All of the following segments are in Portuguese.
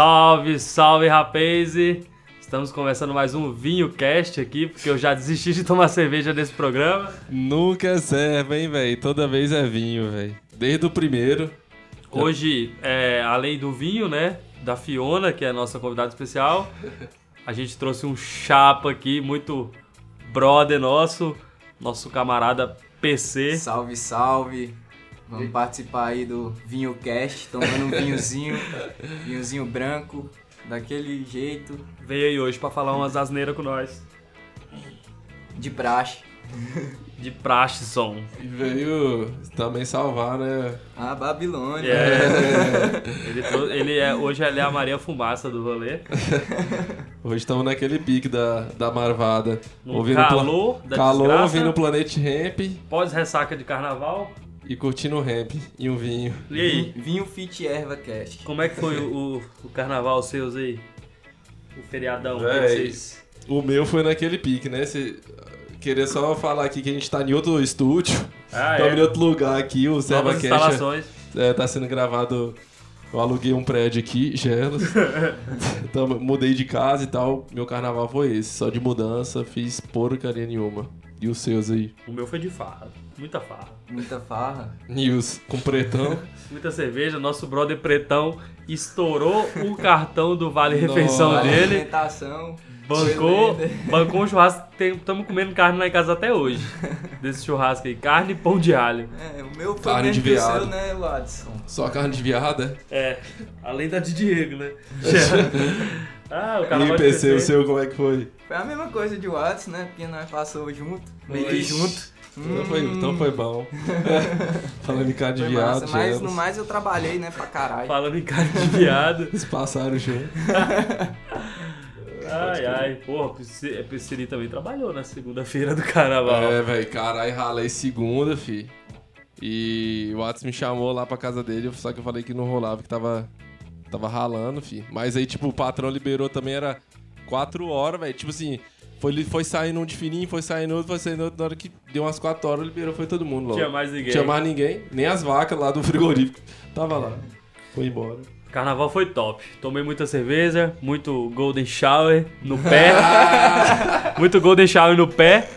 Salve, salve, rapaz! Estamos começando mais um Vinho Cast aqui, porque eu já desisti de tomar cerveja nesse programa. Nunca é serve, hein, velho? Toda vez é vinho, velho. Desde o primeiro. Hoje, é, além do vinho, né, da Fiona, que é a nossa convidada especial, a gente trouxe um chapa aqui, muito brother nosso, nosso camarada PC. Salve, salve! Vamos participar aí do Vinho Cast, tomando um vinhozinho, vinhozinho branco, daquele jeito, Veio aí hoje pra falar umas asneiras com nós. de praxe. De praxe, som. E veio também salvar, né? A Babilônia. É. ele, ele é, hoje ele é a Maria Fumaça do rolê. Hoje estamos naquele pique da, da marvada. No pla- calor da Calor, desgraça. ouvindo o Planet Ramp Pós-ressaca de carnaval. E curtindo o ramp e um vinho. E aí? Vinho Fit Erva Cast. Como é que foi o, o, carnaval seus aí? O feriadão, Véi. vocês... O meu foi naquele pique, né? Cê, queria só falar aqui que a gente tá em outro estúdio. Ah, Estamos em é. outro lugar aqui, o Serva Novas Cash instalações. é, tá sendo gravado. Eu aluguei um prédio aqui, Gelos. então, mudei de casa e tal. Meu carnaval foi esse. Só de mudança, fiz porcaria nenhuma. E os seus aí? O meu foi de farra. Muita farra. Muita farra. E os com pretão? Muita cerveja. Nosso brother pretão estourou o cartão do Vale Refeição Nossa. dele. Alimentação. Bancou, bancou um churrasco. Estamos comendo carne lá em casa até hoje. Desse churrasco aí. Carne e pão de alho. É, o meu foi Carne de que o veado. seu, né, Watson? Só carne de viada? É, além da de Diego, né? ah, o cara e PC, o seu como é que foi? Foi a mesma coisa de Watson, né? Porque nós passou junto, meio que junto. Então foi, Hum, então foi bom. Falando em carne de foi viado, massa, mas Gelos. no mais eu trabalhei, né, pra caralho. Falando em carne de viado. Eles passaram junto. Ai, ai, porra, Prisci- Priscili também trabalhou na segunda-feira do carnaval. É, velho, caralho, ralei segunda, fi. E o Watts me chamou lá pra casa dele, só que eu falei que não rolava, que tava, tava ralando, fi. Mas aí, tipo, o patrão liberou também, era quatro horas, velho. Tipo assim, foi, foi saindo um de fininho, foi saindo outro, foi saindo outro. Na hora que deu umas quatro horas, liberou, foi todo mundo logo. tinha mais ninguém. Tinha mais ninguém, nem as vacas lá do frigorífico. Tava lá. Foi embora. Carnaval foi top. Tomei muita cerveja, muito Golden Shower no pé. muito Golden Shower no pé.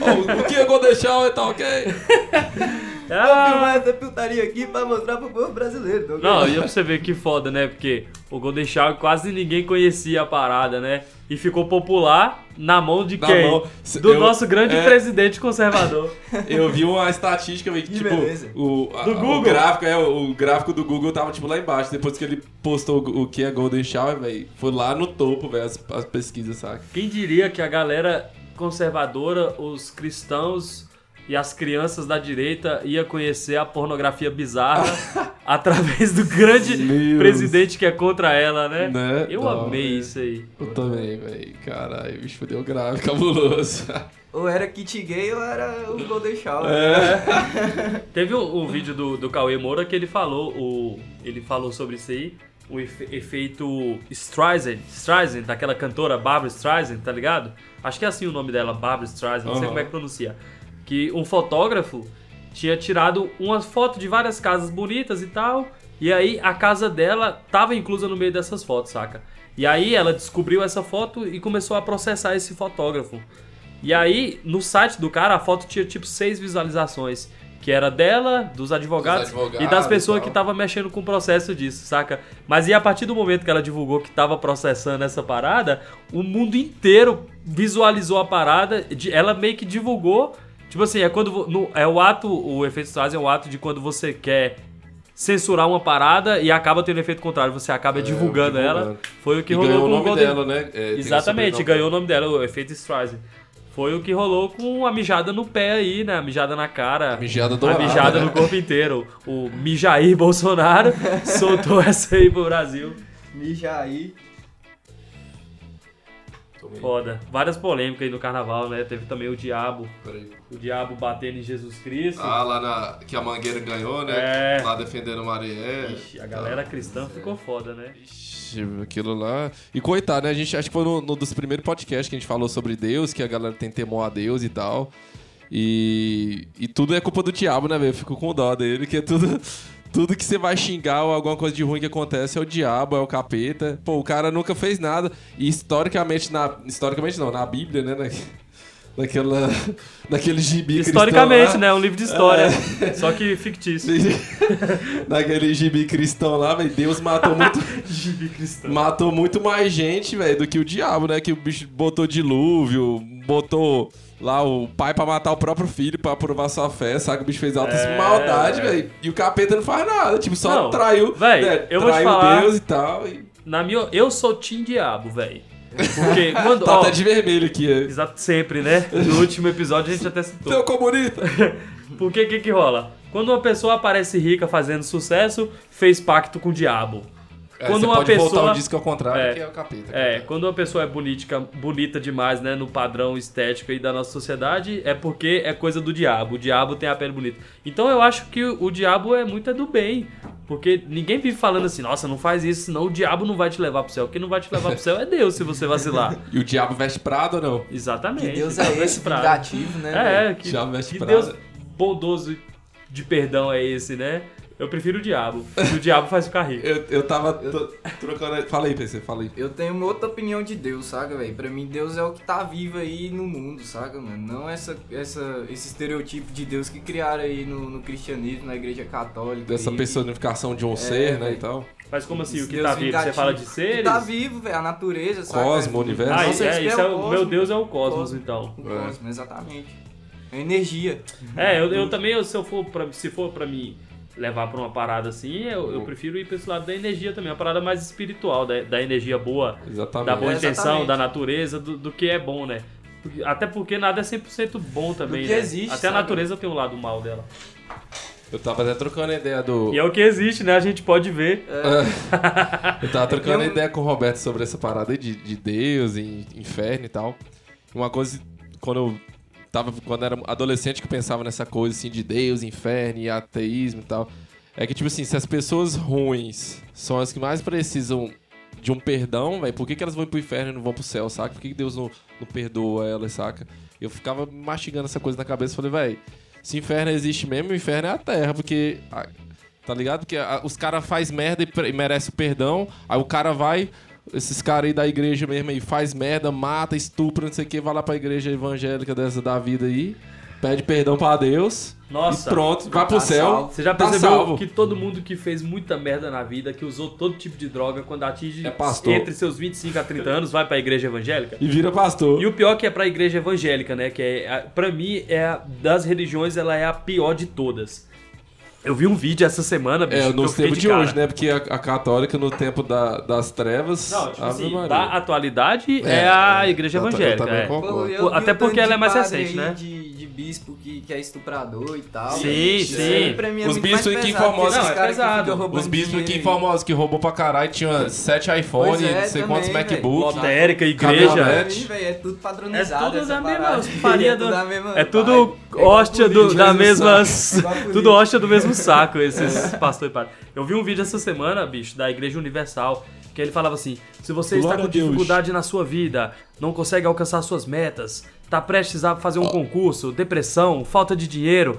Ó, o que eu vou deixar, tá ok? Vou Ah, filmar essa putaria aqui pra mostrar pro povo brasileiro. tá ok? Não, e pra você ver que foda, né? Porque o Golden Shower quase ninguém conhecia a parada, né? E ficou popular na mão de Na quem? mão. Do eu- nosso grande é. presidente conservador. Eu vi uma estatística, velho, que, tipo, beleza. o, a- Do o Google. gráfico, é, o gráfico do Google tava, tipo, lá embaixo. Depois que ele postou o que é Golden Shower, velho, foi lá no topo, velho, as, as pesquisas, saca? Quem diria que a galera conservadora, os cristãos e as crianças da direita ia conhecer a pornografia bizarra através do grande Meu presidente que é contra ela, né? Né? Eu Não, amei é. isso aí. Eu também, velho. Caralho, o bicho deu grave, cabuloso. Ou era kit gay ou era o Golden Shower. É. Teve um, um vídeo do, do Cauê Moura que ele falou, o, ele falou sobre isso aí, o efe- efeito Streisand, Streisand, daquela cantora Barbara Streisand, tá ligado? Acho que é assim o nome dela, Barbara Streisand, não sei Aham. como é que pronuncia. Que um fotógrafo tinha tirado uma foto de várias casas bonitas e tal, e aí a casa dela tava inclusa no meio dessas fotos, saca? E aí ela descobriu essa foto e começou a processar esse fotógrafo. E aí, no site do cara, a foto tinha tipo seis visualizações. Que era dela, dos advogados, Dos advogados e das pessoas e que estavam mexendo com o processo disso, saca? Mas e a partir do momento que ela divulgou que tava processando essa parada, o mundo inteiro visualizou a parada, ela meio que divulgou. Tipo assim, é quando. no- é o ato, o efeito Streisand é o ato de quando você quer censurar uma parada e acaba tendo efeito contrário, você acaba divulgando, ela. divulgando. Foi o que e rolou ganhou o com o nome Golden dela, né? É, Exatamente, ganhou o nome dela, o efeito Streisand. Foi o que rolou com a mijada no pé aí, né? A mijada na cara. A mijada A dourada, mijada né? no corpo inteiro. O Mijair Bolsonaro soltou essa aí pro Brasil. Mijaí. Foda. Várias polêmicas aí no carnaval, né? Teve também o diabo. Peraí. O diabo batendo em Jesus Cristo. Ah, lá na. Que a Mangueira ganhou, né? É. Lá defendendo o Marié. Ixi, a galera cristã ficou foda, né? Ixi, aquilo lá. E coitado, né? A gente acho que foi no, no dos primeiros podcasts que a gente falou sobre Deus, que a galera tem temor a Deus e tal. E, e tudo é culpa do diabo, né, velho? Eu fico com dó dele, que é tudo. Tudo que você vai xingar ou alguma coisa de ruim que acontece é o diabo, é o capeta. Pô, o cara nunca fez nada. E historicamente, na, historicamente não, na Bíblia, né? Na, naquela, naquele gibi Historicamente, cristão lá, né? Um livro de história. Só que fictício. naquele gibi cristão lá, velho, Deus matou muito, Gibi cristão. matou muito mais gente, velho, do que o diabo, né? Que o bicho botou dilúvio, botou lá o pai pra matar o próprio filho pra provar sua fé, sabe? O bicho fez altas É, maldade, é. velho. E o capeta não faz nada, tipo, só Não, traiu, véi, né, eu vou te falar- Deus e tal. E... Na minha, eu sou Team Diabo, velho. Porque quando. Tá ó, até de vermelho aqui, é. Exato, sempre, né? No último episódio a gente até citou. Seu comunista! Porque o que, que rola? Quando uma pessoa aparece rica fazendo sucesso, fez pacto com o diabo. Quando você uma pode voltar pessoa- o disco ao contrário, É. que é o capeta. É, quando uma pessoa é bonita, bonita demais, né, no padrão estético aí da nossa sociedade, é porque é coisa do diabo. O diabo tem a pele bonita. Então eu acho que o, diabo é muito é do bem. Porque ninguém vive falando assim, nossa, não faz isso, senão o diabo não vai te levar pro céu. Quem não vai te levar pro céu é Deus, se você vacilar. E o diabo veste prado ou não? Exatamente. Que Deus é esse prado. vingativo, né? É, que, Diabo veste que prada. Deus bondoso de perdão é esse, né? Eu prefiro o diabo. E o diabo faz ficar rico. Eu, eu tava to- trocando. Fala aí, PC, fala aí. Eu tenho uma outra opinião de Deus, saca, velho? Pra mim, Deus é o que tá vivo aí no mundo, saca, mano? Não essa, essa, esse estereotipo de Deus que criaram aí no, no cristianismo, na igreja católica. Dessa aí, personificação de um ser, né? E tal. Mas como assim? O que Deus tá vivo? Você fala de Que seres? Tá vivo, velho, a natureza, saca? Cosmo, universo. Ah, Não isso sei é, isso é é o o cosmos. meu Deus é o cosmos, Cosmos. então. O cosmo, exatamente. É energia. É, eu, eu também, eu- se eu for pra, se for pra mim levar pra uma parada assim, eu, Uhum. eu prefiro ir pra esse lado da energia também, uma parada mais espiritual, da, da energia boa, Exatamente. da boa É, intenção, exatamente. da natureza, do, do que é bom, né? Até porque nada é 100% bom também, que né? existe, Até a sabe? natureza tem um lado mal dela. Eu tava até trocando a ideia do. E é o que existe, né? A gente pode ver. Eu tava trocando É eu- ideia com o Roberto sobre essa parada aí de, de Deus e inferno e tal. Uma coisa, quando eu tava, quando era adolescente que pensava nessa coisa assim de Deus, inferno e ateísmo e tal, é que tipo assim, se as pessoas ruins são as que mais precisam de um perdão, velho, por que, que elas vão pro inferno e não vão pro céu, saca? Por que, que Deus não, não perdoa elas, saca? Eu ficava mastigando essa coisa na cabeça e falei, velho, se inferno existe mesmo, o inferno é a terra, porque Tá ligado? Porque a- os caras faz merda e, e merece o perdão. Aí o cara vai, esses caras aí da igreja mesmo aí, faz merda, mata, estupra, não sei o que, vai lá pra igreja evangélica dessa da vida aí, pede perdão pra Deus. Nossa. E pronto, vai pro Tá céu. salvo. Você já tá percebeu salvo. que todo mundo que fez muita merda na vida, que usou todo tipo de droga, quando atinge É entre seus 25 a 30 anos, vai pra igreja evangélica? E vira pastor. E o pior que é pra igreja evangélica, né? Que é, pra mim, é das religiões, ela é a pior de todas. Eu vi um vídeo essa semana, bicho, É, eu nos fiquei tempos de, cara. hoje, né? Porque a, a católica, no tempo da- das trevas. Não, tipo assim, Maria. da atualidade é, É, a é, igreja eu ta- eu evangélica. é. até porque ela é de mais recente, né? De, de bispo que, que é estuprador e tal. Sim, Isso sim. aí pra mim é Os bispos que esses Não, é que pesado. Os bispos aqui dinheiro. famosos que roubou pra caralho tinha sete iPhone, é, não sei quantos também, MacBook. Lotérica, igreja. É tudo padronizado. É tudo essa da mesma parada. farinha É do- da mesma É tudo. É hóstia do, político, da mesmo mesma. Tudo hóstia do mesmo saco, esses pastor e padre. Eu vi um vídeo essa semana, bicho, da Igreja Universal, que ele falava assim: se você está Glória com a Deus. dificuldade na sua vida, não consegue alcançar suas metas, tá prestes a fazer um concurso, depressão, falta de dinheiro.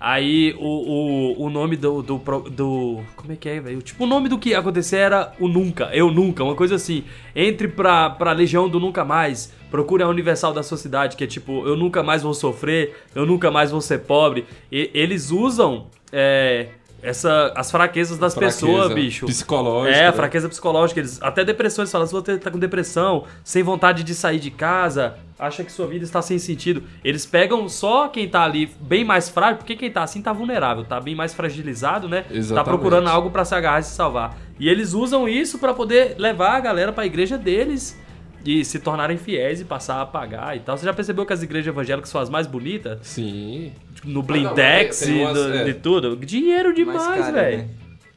Aí o, o, o nome do, do, do. Como é que é, velho? Tipo, o nome do que ia acontecer era o Nunca, Eu Nunca, uma coisa assim. Entre pra, pra Legião do Nunca Mais, procure a Universal da sua cidade, que é tipo, eu nunca mais vou sofrer, eu nunca mais vou ser pobre. E, eles usam é, essa, as fraquezas das Fraqueza pessoas, bicho. Psicológica. É, a né? fraqueza psicológica. Eles, até depressão, eles falam, se você tá com depressão, sem vontade de sair de casa, acha que sua vida está sem sentido. Eles pegam só quem tá ali bem mais frágil, porque quem tá assim tá vulnerável, tá bem mais fragilizado, né? Tá Exatamente. procurando algo pra se agarrar e se salvar. E eles usam isso pra poder levar a galera pra igreja deles e se tornarem fiéis e passar a pagar e tal. Você já percebeu que as igrejas evangélicas são as mais bonitas? Sim. Tipo, no não, blindex tem- tem e umas- do- é. de tudo. Dinheiro Mais demais, velho. né?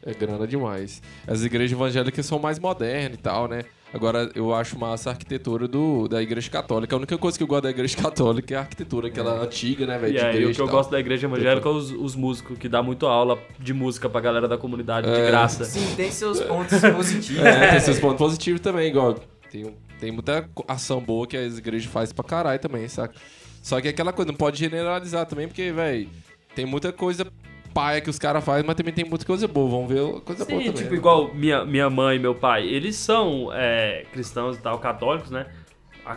É grana demais. As igrejas evangélicas são mais modernas e tal, né? Agora, eu acho massa a arquitetura do, da igreja católica. A única coisa que eu gosto da igreja católica é a arquitetura, aquela antiga, né, velho? E de aí, o que eu gosto da igreja evangélica é os, os músicos, que dá muito aula de música pra galera da comunidade, de É. graça. Sim, tem seus pontos positivos. É, tem seus pontos positivos também, igual. Tem, um- tem muita ação boa que as igrejas fazem pra caralho também, saca? Só que é aquela coisa, não pode generalizar também, porque, velho, tem muita coisa paia que os caras fazem, mas também tem muita coisa boa. Vamos ver coisa boa Sim, também. tipo, né? igual minha, minha mãe e meu pai, eles são é, cristãos e tal, católicos, né?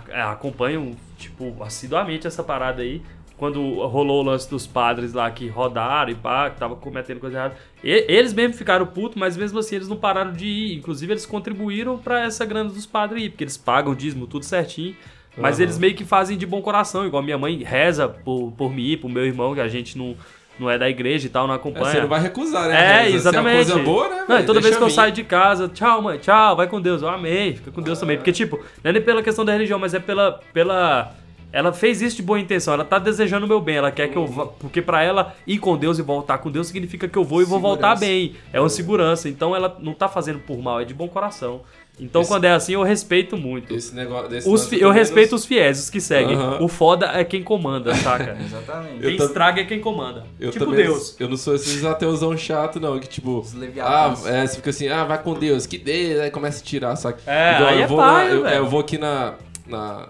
É, acompanham, tipo, assiduamente essa parada aí. Quando rolou o lance dos padres lá que rodaram e pá, que tava cometendo coisa errada. E- eles mesmo ficaram putos, mas mesmo assim eles não pararam de ir. Inclusive, eles contribuíram pra essa grana dos padres aí, porque eles pagam o dízimo, tudo certinho. Mas Aham. eles meio que fazem de bom coração, igual minha mãe reza por, por mim, pro meu irmão, que a gente não, não é da igreja e tal, não É, acompanha. você não vai recusar, né? É, exatamente. Se é uma coisa boa, né? Não, toda vez que eu saio de casa, tchau, mãe, tchau, vai com Deus. Eu amei, fica com Deus também. Porque, tipo, não é nem pela questão da religião, mas é pela. pela... Ela fez isso de boa intenção, ela tá desejando o meu bem, ela quer que eu vá. Porque pra ela ir com Deus e voltar com Deus significa que eu vou e vou voltar bem. É uma segurança. Então ela não tá fazendo por mal, é de bom coração. Então Esse- quando é assim, eu respeito muito. Esse negócio. Desse Os fi- eu respeito nos- os fiéis, os que seguem. Aham. O foda é quem comanda, saca? Exatamente. Eu quem tam- estraga é quem comanda. Eu tipo também, Deus. Eu não sou esses ateuzão chato, não. Que tipo. Ah, é, você fica assim, ah, vai com Deus, que Deus, aí começa a tirar, saca? É, Igual aí eu é vou paia, na, eu, velho. eu vou aqui na, na,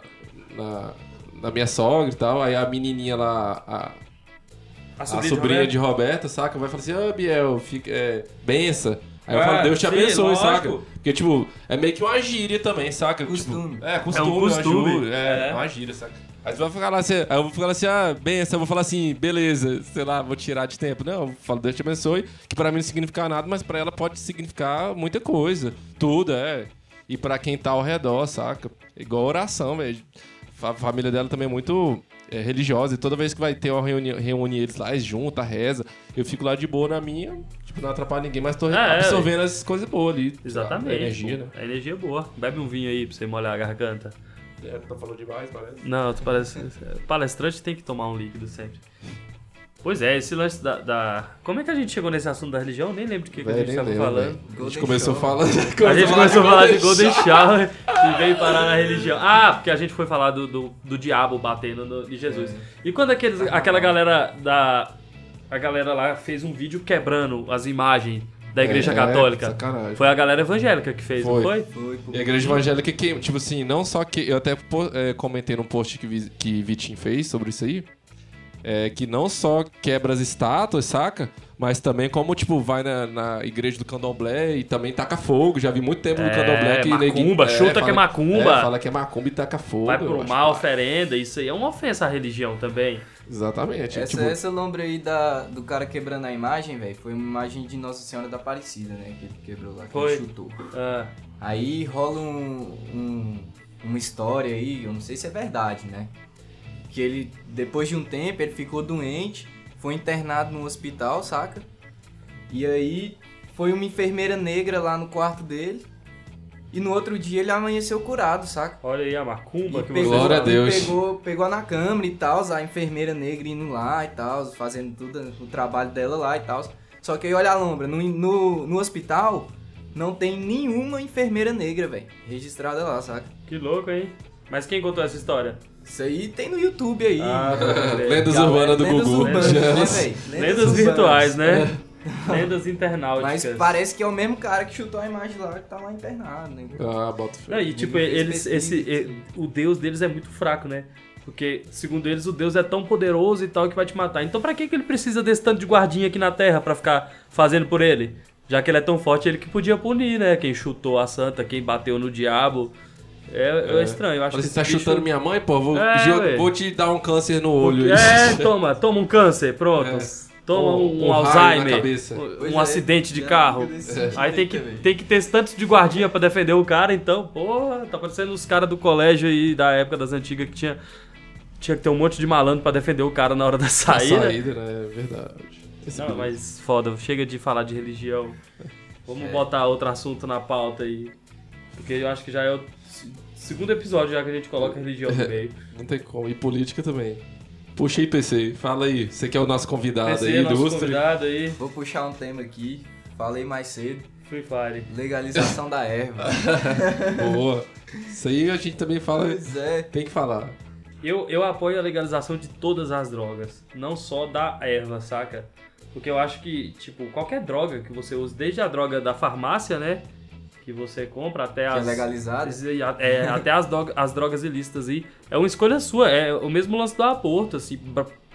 na, na minha sogra e tal, aí a menininha lá, a, a sobrinha, de, Roberta, saca? Vai falar assim, ô Biel, fica, é, bença. Aí eu É, falo, Deus te abençoe, lógico. saca? Porque, tipo, é meio que uma gíria também, saca? Costume. Tipo, é, costume, É um costume. uma gíria, é, É. uma gíria, saca? Aí você vai ficar lá assim, aí eu vou falar assim, ah, benção, eu vou falar assim, beleza, sei lá, vou tirar de tempo. Não, eu falo, Deus te abençoe, que pra mim não significa nada, mas pra ela pode significar muita coisa. Tudo, é. E pra quem tá ao redor, saca? Igual oração, velho. A família dela também é muito é, religiosa. E toda vez que vai ter uma reunião, reúne eles lá, eles juntam, reza. Eu fico lá de boa na minha, tipo, não atrapalho ninguém, mas tô É, absorvendo as coisas boas ali. lá, Exatamente. energia, pô. né? A energia é boa. Bebe um vinho aí pra você molhar a garganta. É, tô falando demais, parece. Não, tu parece. Palestrante tem que tomar um líquido sempre. Pois é, esse lance da, da- Como é que a gente chegou nesse assunto da religião? Eu nem lembro de que, que a gente nem tava lembro, falando. A gente começou falando. A gente começou a falar de Golden Shower e veio parar na religião. Ah, porque a gente foi falar do, do, do diabo batendo no, em Jesus. É. E quando aqueles, aquela galera da. A galera lá fez um vídeo quebrando as imagens da igreja É, católica. sacanagem. Foi a galera evangélica que fez, não Foi. foi? Foi. E a igreja evangélica que, tipo assim, não só que. Eu até é, comentei num post que, Vi- que Vitinho fez sobre isso aí. É, que não só quebra as estátuas, saca? Mas também como, tipo, vai na, na igreja do candomblé e também taca fogo. Já vi muito tempo no É, candomblé que macumba, chuta que é macumba. É, fala que é macumba e taca fogo. Vai pro mal, oferenda, isso aí é uma ofensa à religião também. Exatamente. Essa, tipo, essa lombra aí da, do cara quebrando a imagem, velho, foi uma imagem de Nossa Senhora da Aparecida, né? Que ele quebrou lá, que Foi. ele chutou. Ah, Aí rola um, um- uma história aí, eu não sei se é verdade, né? Que ele, depois de um tempo, ele ficou doente, foi internado no hospital, saca? E aí foi uma enfermeira negra lá no quarto dele. E no outro dia ele amanheceu curado, saca? olha aí a macumba E que pegou, você Glória a Deus. Pegou, pegou na câmera e tal, a enfermeira negra indo lá e tal, fazendo tudo o trabalho dela lá e tal. Só que aí olha a lombra, no, no, no hospital não tem nenhuma enfermeira negra, velho, registrada lá, saca? Que louco, hein? Mas quem contou essa história? Isso aí tem no YouTube aí. Ah, Lendas Galera, urbanas do lendas Gugu. urbanas, né, Lendas-? Lendas virtuais, né? Lendas Mas internauticas. parece que é o mesmo cara que chutou a imagem lá que tá lá internado, né? Ah, bota fé. E tipo, eles, esse, e- o deus deles é muito fraco, né? Porque, segundo eles, o deus é tão poderoso e tal que vai te matar. Então pra que, que ele precisa desse tanto de guardinha aqui na Terra pra ficar fazendo por ele? Já que ele é tão forte, ele que podia punir, né? Quem chutou a santa, quem bateu no diabo. É, é estranho, eu acho Falei, que Você tá bicho- chutando minha mãe, pô? Vou, É, vou te dar um câncer no olho. É, toma, toma um câncer, pronto. É. Toma Um- um, um na Alzheimer, um, é, acidente de carro. jeito Aí tem que, também. tem que ter tantos de guardinha pra defender o cara, então, porra, tá parecendo os caras do colégio aí da época das antigas que tinha, tinha que ter um monte de malandro pra defender o cara na hora da saída. saída, né? É verdade. Esse Não, mas foda, chega de falar de religião. Vamos É. botar outro assunto na pauta aí. Porque eu acho que já é o se- segundo episódio já que a gente coloca religião no meio. Não tem como. E política também. Puxa aí, PC. Fala aí. Você que é o nosso convidado PC, aí, nosso ilustre. convidado aí, Vou puxar um tema aqui, falei mais cedo, Free Fire. legalização da erva. Boa. Isso aí a gente também fala. Pois é. Tem que falar. Eu, eu apoio a legalização de todas as drogas, não só da erva, saca? Porque eu acho que, tipo, qualquer droga que você use, desde a droga da farmácia, né? Que você compra até Que é as. legalizado. é, até as, droga- as drogas ilícitas aí. É uma escolha sua. É o mesmo lance do aborto, assim.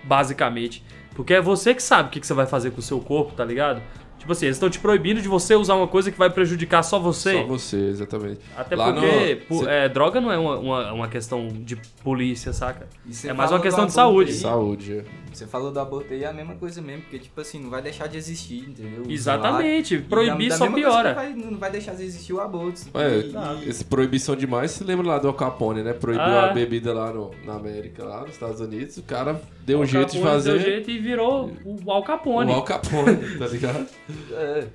basicamente. Porque é você que sabe o que, que você vai fazer com o seu corpo, tá ligado? Tipo assim, eles estão te proibindo de você usar uma coisa que vai prejudicar só você. Só você, exatamente. Até Lá porque no- é, droga não é uma, uma, uma questão de polícia, saca? É mais uma questão de saúde. Saúde. é. Você falou do aborto aí, é a mesma coisa mesmo, porque, tipo assim, não vai deixar de existir, entendeu? Exatamente. E Proibir da- da só piora. Vai, não vai deixar de existir o aborto. É, E- esse proibição demais, você lembra lá do Al Capone, né? Proibiu Ah. a bebida lá no, na América, lá nos Estados Unidos. O cara deu um jeito de fazer Deu jeito e virou o Al Capone. o Al Capone, tá ligado? É.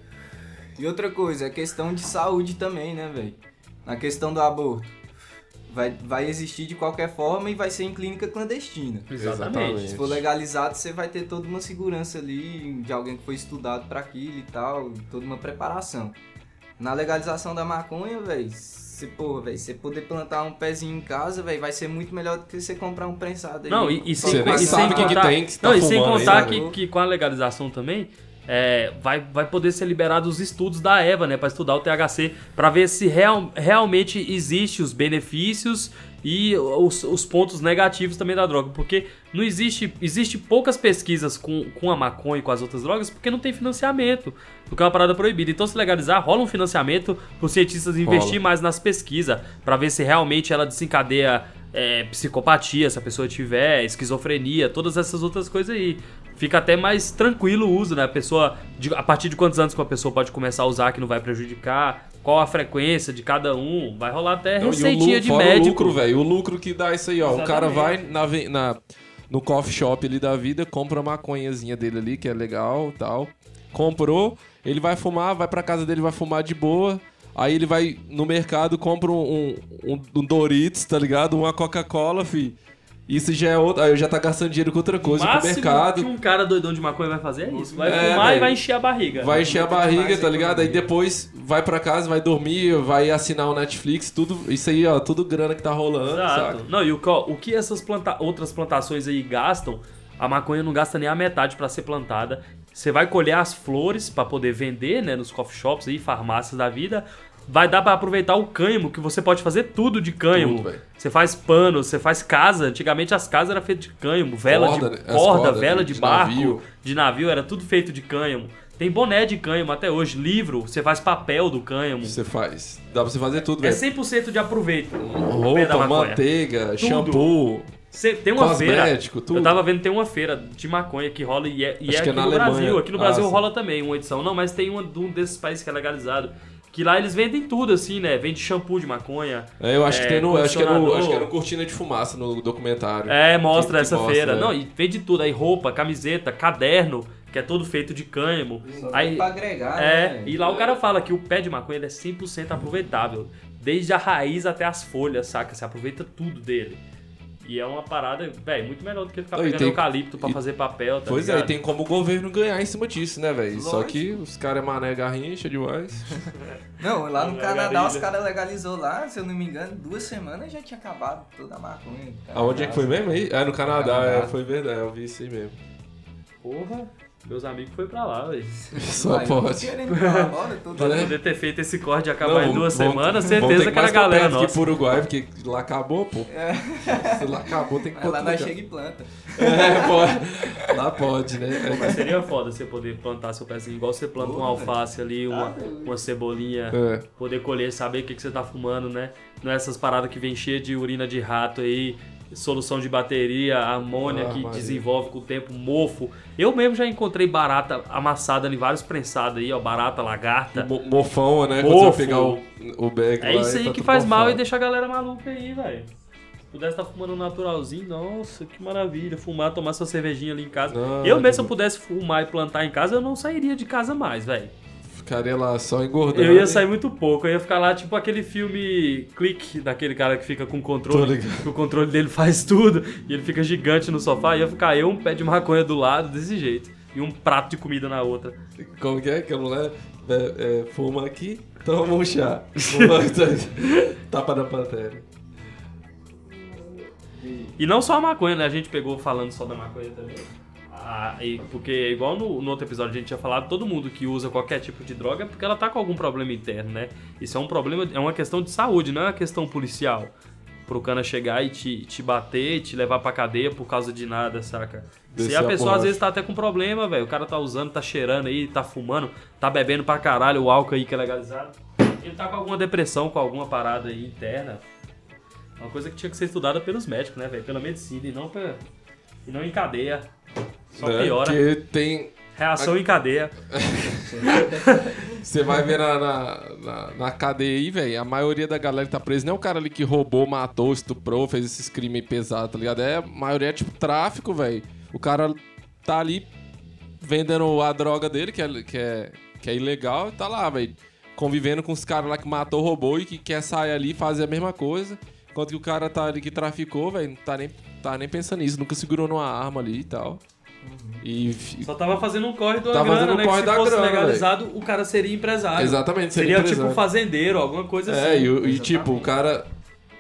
E outra coisa, é questão de saúde também, né, velho? Na questão do aborto. Vai, vai existir de qualquer forma e vai ser em clínica clandestina. Exatamente. Se for legalizado, você vai ter toda uma segurança ali de alguém que foi estudado pra aquilo e tal, toda uma preparação. Na legalização da maconha, velho, você, porra, velho, você poder plantar um pezinho em casa, velho, vai ser muito melhor do que você comprar um prensado aí. Não, e, e sem, Você nem e sem sabe o que que contar, tem que você tá não, e sem contar que, né? que com a legalização também é, vai, vai poder ser liberado os estudos da EVA, né, para estudar o THC, para ver se real, realmente existe os benefícios e os, os pontos negativos também da droga, porque não existe existe poucas pesquisas com, com a maconha e com as outras drogas, porque não tem financiamento, porque é uma parada proibida. Então se legalizar, rola um financiamento para os cientistas investir mais nas pesquisas, para ver se realmente ela desencadeia é, psicopatia, se a pessoa tiver, esquizofrenia, todas essas outras coisas aí. Fica até mais tranquilo o uso, né? A pessoa, de- a partir de quantos anos que uma pessoa pode começar a usar que não vai prejudicar, qual a frequência de cada um, vai rolar até Então, o receitinha de médico. o lucro, velho. O lucro que dá isso aí, ó. O cara vai Exatamente. na, na- no coffee shop ali da vida, compra uma maconhazinha dele ali, que é legal tal. Comprou, ele vai fumar, vai pra casa dele, vai fumar de boa. Aí ele vai no mercado, compra um, um, um Doritos, tá ligado? Uma Coca-Cola, fi. Isso já é outro. Aí já tá gastando dinheiro com outra coisa, o pro máximo mercado. que um cara doidão de maconha vai fazer é isso. Vai É, fumar e velho. vai encher a barriga. Vai encher a barriga, tá ligado? Aí depois vai pra casa, vai dormir, vai assinar o Netflix, tudo. Isso aí, ó, tudo grana que tá rolando, Exato. saca? Não, e o, o que essas planta- outras plantações aí gastam, a maconha não gasta nem a metade pra ser plantada. Você vai colher as flores pra poder vender, né, nos coffee shops aí, farmácias da vida. Vai dar pra aproveitar o cânhamo, que você pode fazer tudo de cânhamo. Tudo, você faz pano, você faz casa. Antigamente as casas eram feitas de cânhamo, vela Corda, de né? As corda, vela de- de, barco, navio. de navio, era tudo feito de cânhamo. Tem boné de cânhamo até hoje, livro, você faz papel do cânhamo. Você faz. Dá pra você fazer tudo, É velho. 100% de aproveito. Roupa, manteiga, shampoo. Cê- tem uma feira. Tudo. Eu tava vendo tem uma feira de maconha que rola e é, e é que é aqui na no Alemanha. Brasil. Aqui no Ah, Brasil sim. rola também uma edição. Não, mas tem um desses países que é legalizado. Que lá eles vendem tudo, assim, né? Vende shampoo de maconha. É, eu acho que É, tem no. Acho que, é no acho que é no Cortina de Fumaça no documentário. É, mostra Que- que essa mostra, feira. né? Não, e vende tudo. Aí roupa, camiseta, caderno, que é todo feito de cânhamo. Só Aí, pra agregar, é, né? e lá o cara fala que o pé de maconha ele é 100% aproveitável. Desde a raiz até as folhas, saca? Você aproveita tudo dele. E é uma parada, velho, muito melhor do que ficar pegando tem- eucalipto pra e- fazer papel, tá Pois é, ligado? e tem como o governo ganhar em cima disso, né, velho? Só que os caras é mané garrincha demais. Não, lá no Canadá Garilha. os caras legalizou lá, se eu não me engano, duas semanas já tinha acabado toda a maconha. Aonde é que foi mesmo aí? É no Canadá, Canadá. é, foi verdade, eu vi isso aí mesmo. Porra, meus amigos foi pra lá, velho. Só Vai, pode. pra poder ter feito esse corte e acabar em Não, duas vamos- semanas, certeza ter que era pra galera perto aqui nossa. pro Uruguai, porque lá acabou, pô. É. Se lá acabou, tem que Mas lá nós chega e planta. É, pode. Lá pode, né? Mas seria foda você poder plantar seu pezinho, igual você planta uma Porra, alface ali, uma, Tá doido. uma cebolinha, É. poder colher, saber o que, que você tá fumando, né? Não é essas paradas que vem cheia de urina de rato aí, solução de bateria, amônia Ah, que Maria. desenvolve com o tempo, mofo. Eu mesmo já encontrei barata amassada em vários prensados aí, ó, barata, lagarta. Mo- Mofão, né? Quando Mofo. você pegar o, o bag É isso aí tá que faz mal e mofado. deixa a galera maluca aí, velho. Se pudesse estar fumando naturalzinho, nossa, que maravilha. Fumar, tomar sua cervejinha ali em casa. Não, eu mesmo, se eu pudesse fumar e plantar em casa, eu não sairia de casa mais, velho. Ficaria lá só engordando. Eu ia sair muito pouco, eu ia ficar lá tipo aquele filme Clique, daquele cara que fica com o controle, que o controle dele faz tudo e ele fica gigante no sofá, ia ficar eu, um pé de maconha do lado, desse jeito, e um prato de comida na outra. Como que é que a mulher é, é, fuma aqui, toma um chá. Fuma, tapa na pantera. E não só a maconha, né? A gente pegou falando só da maconha também. Ah, e porque, igual no, no outro episódio a gente tinha falado, todo mundo que usa qualquer tipo de droga é porque ela tá com algum problema interno, né? Isso é um problema, é uma questão de saúde, não é uma questão policial. pro cana chegar e te, te bater, te levar pra cadeia por causa de nada, saca? Se Descer a a pessoa às vezes tá até com problema, velho, o cara tá usando, tá cheirando aí, tá fumando, tá bebendo pra caralho o álcool aí que é legalizado. Ele tá com alguma depressão, com alguma parada aí interna. Uma coisa que tinha que ser estudada pelos médicos, né, velho? Pela medicina e não, pra, e não em cadeia. Só né? piora. Porque tem. Reação em cadeia. Você vai ver na, na, na, na cadeia aí, velho. A maioria da galera que tá presa não é o cara ali que roubou, matou, estuprou, fez esses crimes pesados, tá ligado? É, a maioria é tipo tráfico, velho. O cara tá ali vendendo a droga dele, que é, que é, que é ilegal, e tá lá, velho. Convivendo com os caras lá que matou, roubou e que quer sair ali e fazer a mesma coisa. Enquanto que o cara tá ali que traficou, velho, não tá nem, tá nem pensando nisso, nunca segurou numa arma ali e tal. E. e- Só tava fazendo um corre da Tá grana, fazendo um né? corre que se da fosse grana, legalizado, o cara seria empresário. Exatamente, Seria, seria tipo um fazendeiro, alguma coisa É, assim. e, o- e, tipo, o cara.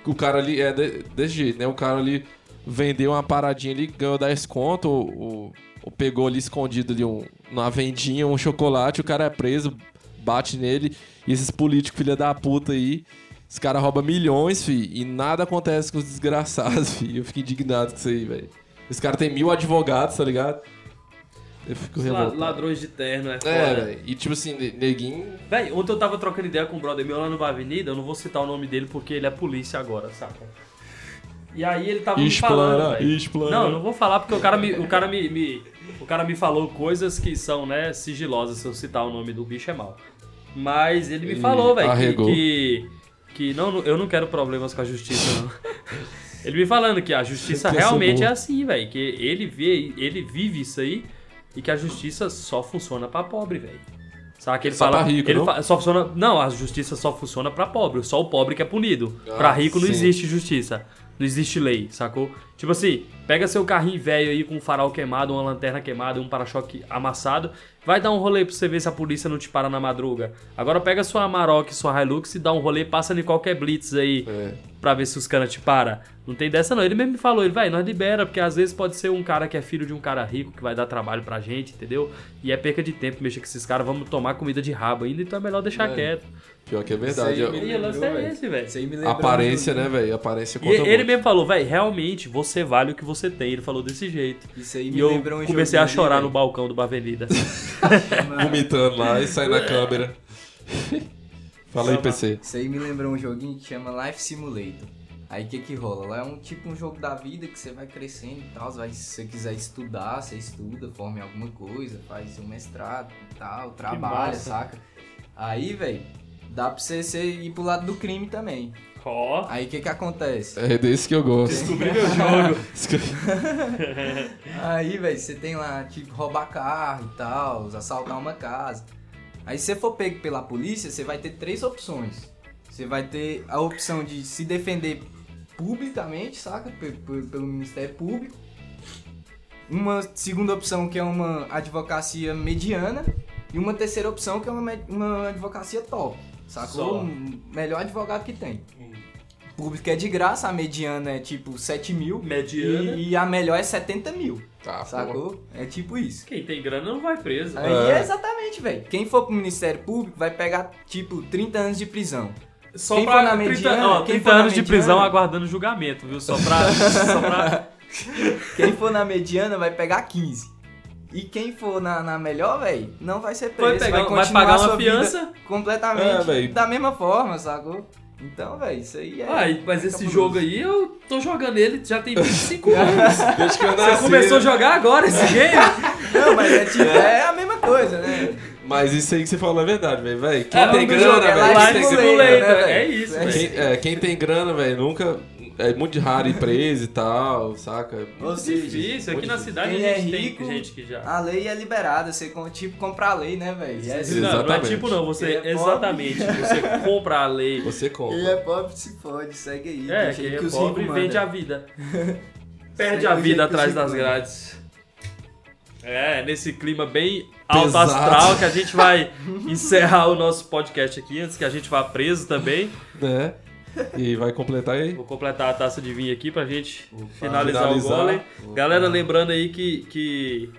O cara ali é de- desse jeito, né? O cara ali vendeu uma paradinha ali, ganhou 10 conto, ou, ou- ou pegou ali escondido ali um, numa vendinha um chocolate, o cara é preso, bate nele, e esses políticos, filha da puta aí, os caras roubam milhões, fi, e nada acontece com os desgraçados, fi. Eu fico indignado com isso aí, velho. Os caras têm mil advogados, tá ligado? Eu fico Os revoltado. ladrões de terno, é foda. É, velho. E tipo assim, ne- neguinho. Véi, ontem eu tava trocando ideia com um brother meu lá numa avenida, eu não vou citar o nome dele porque ele é polícia agora, saca? E aí ele tava me Explana, falando, véi. explana. Não, não vou falar porque o cara me, o cara me, me- o cara me falou coisas que são, né, sigilosas, se eu citar o nome do bicho é mal. Mas ele me Ele falou, velho, que, que que não, eu não quero problemas com a justiça, não. Ele me falando que a justiça ser realmente é assim, velho, que ele vê, ele vive isso aí e que a justiça só funciona pra pobre, velho. Saca? Ele Só fala, pra rico, ele não? fa- só funciona, não, a justiça só funciona pra pobre, só o pobre que é punido. Ah, pra rico não sim. existe justiça. Não existe lei, sacou? Tipo assim, pega seu carrinho velho aí com um farol queimado, uma lanterna queimada e um para-choque amassado, vai dar um rolê pra você ver se a polícia não te para na madruga. Agora pega sua Amarok, sua Hilux e dá um rolê, passa em qualquer blitz aí É. pra ver se os caras te param. Não tem dessa não. Ele mesmo me falou, ele, vai, nós libera, porque às vezes pode ser um cara que é filho de um cara rico que vai dar trabalho pra gente, entendeu? E é perca de tempo mexer com esses caras, vamos tomar comida de rabo ainda, então é melhor deixar É. quieto. Pior que é Isso verdade. aí Eu- me E lembrou, é esse, velho. Isso aí Aparência, né, velho? Aparência E conta ele muito. mesmo falou, velho, realmente você vale o que você tem. Ele falou desse jeito. Isso aí E me eu lembrou um comecei a chorar no balcão do Bar Avenida. Vomitando lá e saindo na câmera. Fala aí. PC. Isso aí me lembrou um joguinho que chama Life Simulator. Aí o que que rola? Lá é um tipo um jogo da vida que você vai crescendo e tal. Vai, se você quiser estudar, você estuda, forma em alguma coisa, faz um mestrado e tal, trabalha, saca? Aí, velho, dá pra você, você ir pro lado do crime também. Ó, Aí o que que acontece? É desse que eu gosto. descobri meu jogo. Aí, velho, você tem lá, tipo, roubar carro e tal, assaltar uma casa. Aí, se você for pego pela polícia, você vai ter três opções. Você vai ter a opção de se defender publicamente, saca? Pe- Pelo Ministério Público. Uma segunda opção que é uma advocacia mediana. E uma terceira opção que é uma, uma advocacia top. Sacou? Só. Um melhor advogado que tem. Público é de graça, a mediana é tipo 7 mil. Mediana. E, e a melhor é 70 mil. Tá. Sacou? É tipo isso. Quem tem grana não vai preso. Aí É. é exatamente, velho. Quem for pro Ministério Público vai pegar, tipo, 30 anos de prisão. Só Quem pra for na 30, mediana, ó, quem 30 for na anos de mediana- prisão aguardando julgamento, viu? Só pra. só pra... Quem for na mediana vai pegar 15. E quem for na, na melhor, velho, não vai ser Vai preso. pegar- vai continuar pagar a sua uma vida fiança? Completamente. É, da mesma forma, sacou? Então, velho, isso aí é. Ai, mas esse cabuloso. jogo aí, eu tô jogando ele já tem 25 anos. Desde que eu Você nasci, começou a né? jogar agora esse game? Não, mas é, tipo, é a mesma coisa, né? Mas isso aí que você falou é verdade, velho. Véi, Quem É, grana, é Life quem tem- né, é velho? isso, É velho. Quem, é, quem tem grana, velho, nunca. É muito raro ir preso e tal, saca? Ou seja, Difícil, aqui na cidade a é gente rico, tem gente que já. a lei é liberada. Você, tipo, compra a lei, né, velho? E é. Não, não é tipo não, você. É exatamente. Você compra a lei. Você compra. Quem é pobre se fode, segue aí. É, deixa quem aí é que os pobre ricos vende a vida. Segue Perde o a vida que atrás das grades. É, nesse clima bem alto Pesado. astral que a gente vai encerrar o nosso podcast aqui antes que a gente vá preso também. Né? E vai completar aí? Vou completar a taça de vinho aqui pra gente finalizar, finalizar. o gole. Galera, lembrando aí que, que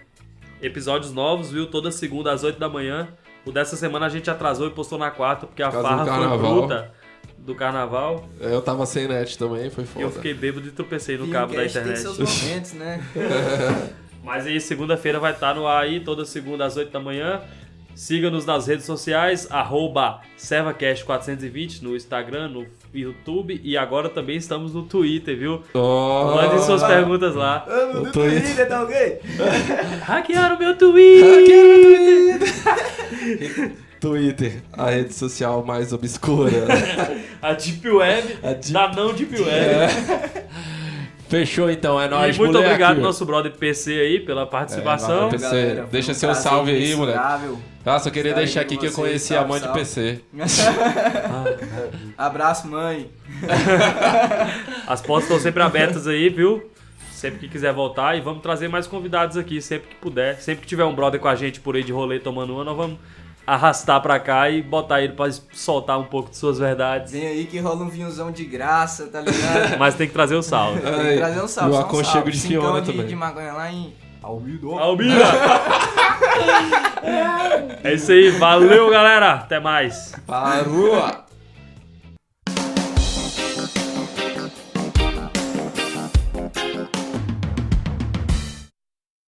episódios novos, viu? Toda segunda às 8 da manhã. O dessa semana a gente atrasou e postou na quarta porque a farra do foi carnaval. bruta. do carnaval. Eu tava sem net também, foi E foda. eu fiquei bêbado e tropecei no cabo da Filmcast tem internet. seus momentos, né? Mas aí, segunda-feira vai estar no ar aí, toda segunda às 8 da manhã. Siga-nos nas redes sociais, arroba ServaCast420 no Instagram, no YouTube e agora também estamos no Twitter, viu? Oh, Mandem suas perguntas lá. Ah, O Twitter. tá ok? Hackearam meu Twitter! Twitter, a rede social mais obscura. A Deep Web, A Deep- da não Deep Web. Fechou então, é nóis, e muito moleque. obrigado, nosso brother PC aí, pela participação. É, PC. Deixa seu salve aí, moleque. Ah, só queria deixar aqui que eu conheci a salve, mãe de salve. PC. Abraço, mãe. As portas estão sempre abertas aí, viu? Sempre que quiser voltar. E vamos trazer mais convidados aqui, sempre que puder. Sempre que tiver um brother com a gente por aí de rolê tomando uma, nós vamos arrastar pra cá e botar ele pra soltar um pouco de suas verdades. Vem aí que rola um vinhozão de graça, tá ligado? Mas tem que trazer o salve. Tem que trazer um salve. e o um aconchego salve. de Fiona de, também. de maconha lá em. Albina! é isso aí, valeu galera, até mais. Parou!